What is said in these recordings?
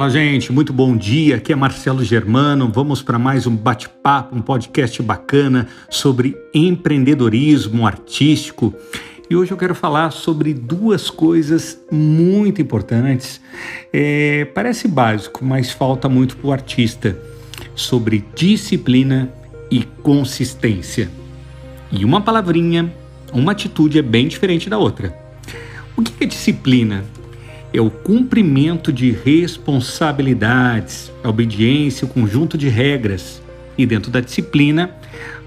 Olá, gente, muito bom dia. Aqui é Marcelo Germano. Vamos para mais um bate-papo, um podcast bacana sobre empreendedorismo artístico. E hoje eu quero falar sobre duas coisas muito importantes. É, parece básico, mas falta muito para o artista: sobre disciplina e consistência. E uma palavrinha, uma atitude é bem diferente da outra. O que é disciplina? É o cumprimento de responsabilidades, a obediência, o conjunto de regras. E dentro da disciplina,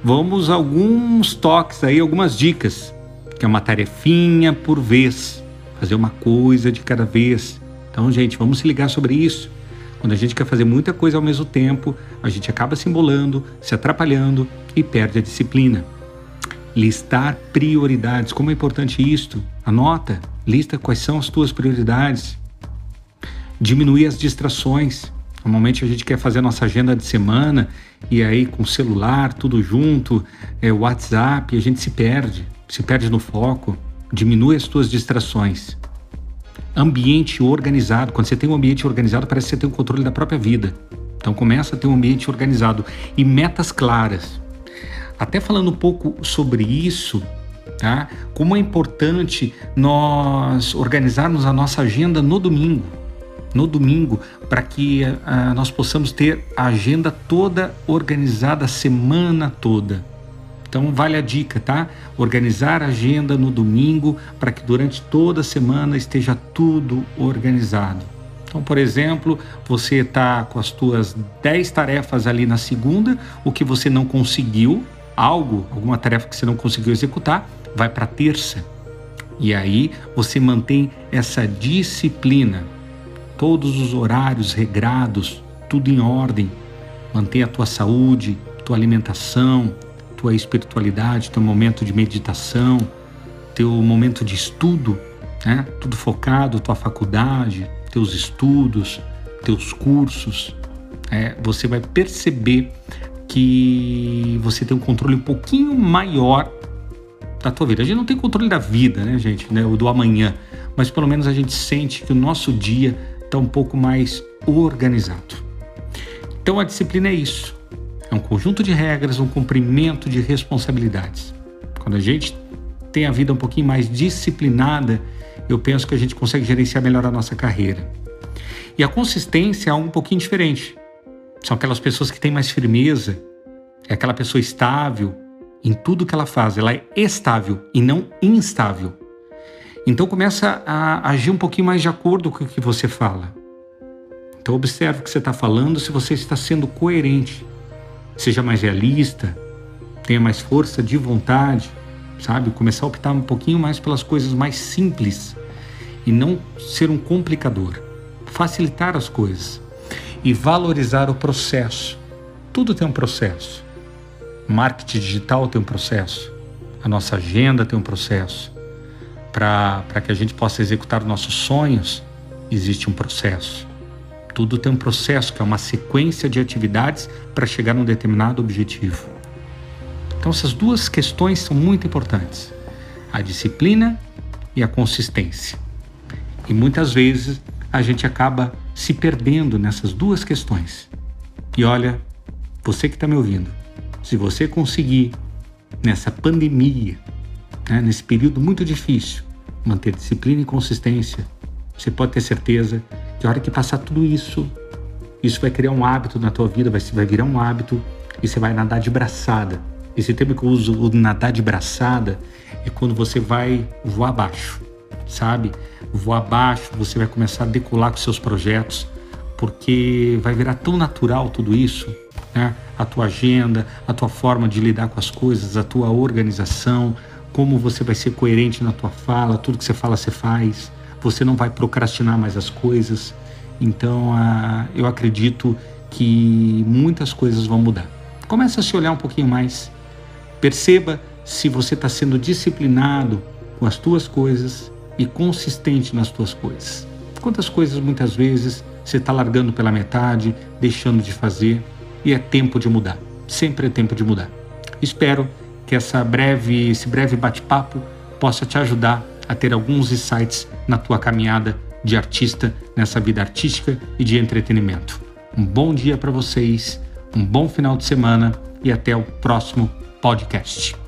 vamos alguns toques aí, algumas dicas, que é uma tarefinha por vez, fazer uma coisa de cada vez. Então, gente, vamos se ligar sobre isso. Quando a gente quer fazer muita coisa ao mesmo tempo, a gente acaba se embolando, se atrapalhando e perde a disciplina. Listar prioridades, como é importante isto? Anota, lista quais são as tuas prioridades. Diminuir as distrações. Normalmente a gente quer fazer a nossa agenda de semana e aí com celular, tudo junto, é, WhatsApp, a gente se perde, se perde no foco. Diminui as tuas distrações. Ambiente organizado. Quando você tem um ambiente organizado, parece que você tem o um controle da própria vida. Então começa a ter um ambiente organizado e metas claras. Até falando um pouco sobre isso, tá? Como é importante nós organizarmos a nossa agenda no domingo, no domingo, para que uh, nós possamos ter a agenda toda organizada a semana toda. Então vale a dica, tá? Organizar a agenda no domingo para que durante toda a semana esteja tudo organizado. Então, por exemplo, você está com as suas 10 tarefas ali na segunda, o que você não conseguiu, algo, alguma tarefa que você não conseguiu executar, vai para terça. E aí você mantém essa disciplina, todos os horários regrados, tudo em ordem. Mantém a tua saúde, tua alimentação, tua espiritualidade, teu momento de meditação, teu momento de estudo, né? Tudo focado, tua faculdade, teus estudos, teus cursos. É, você vai perceber que você tem um controle um pouquinho maior da tua vida. A gente não tem controle da vida, né, gente, né, o do amanhã, mas pelo menos a gente sente que o nosso dia está um pouco mais organizado. Então a disciplina é isso. É um conjunto de regras, um cumprimento de responsabilidades. Quando a gente tem a vida um pouquinho mais disciplinada, eu penso que a gente consegue gerenciar melhor a nossa carreira. E a consistência é algo um pouquinho diferente. São aquelas pessoas que têm mais firmeza, é aquela pessoa estável em tudo que ela faz, ela é estável e não instável. Então começa a agir um pouquinho mais de acordo com o que você fala. Então observe o que você está falando, se você está sendo coerente. Seja mais realista, tenha mais força de vontade, sabe? Começar a optar um pouquinho mais pelas coisas mais simples e não ser um complicador. Facilitar as coisas e valorizar o processo. Tudo tem um processo. Marketing digital tem um processo. A nossa agenda tem um processo. Para que a gente possa executar nossos sonhos, existe um processo. Tudo tem um processo, que é uma sequência de atividades para chegar num determinado objetivo. Então, essas duas questões são muito importantes: a disciplina e a consistência. E muitas vezes a gente acaba se perdendo nessas duas questões. E olha, você que está me ouvindo, se você conseguir nessa pandemia, né, nesse período muito difícil, manter disciplina e consistência, você pode ter certeza que a hora que passar tudo isso, isso vai criar um hábito na tua vida, vai, vai virar um hábito e você vai nadar de braçada. Esse termo que eu uso, o nadar de braçada, é quando você vai voar abaixo, sabe? Voar abaixo, você vai começar a decolar com seus projetos, porque vai virar tão natural tudo isso, né? A tua agenda, a tua forma de lidar com as coisas, a tua organização, como você vai ser coerente na tua fala, tudo que você fala você faz, você não vai procrastinar mais as coisas. Então, uh, eu acredito que muitas coisas vão mudar. Comece a se olhar um pouquinho mais. Perceba se você está sendo disciplinado com as tuas coisas e consistente nas tuas coisas. Quantas coisas muitas vezes você está largando pela metade, deixando de fazer e é tempo de mudar. Sempre é tempo de mudar. Espero que essa breve, esse breve bate-papo possa te ajudar a ter alguns insights na tua caminhada de artista nessa vida artística e de entretenimento. Um bom dia para vocês, um bom final de semana e até o próximo podcast.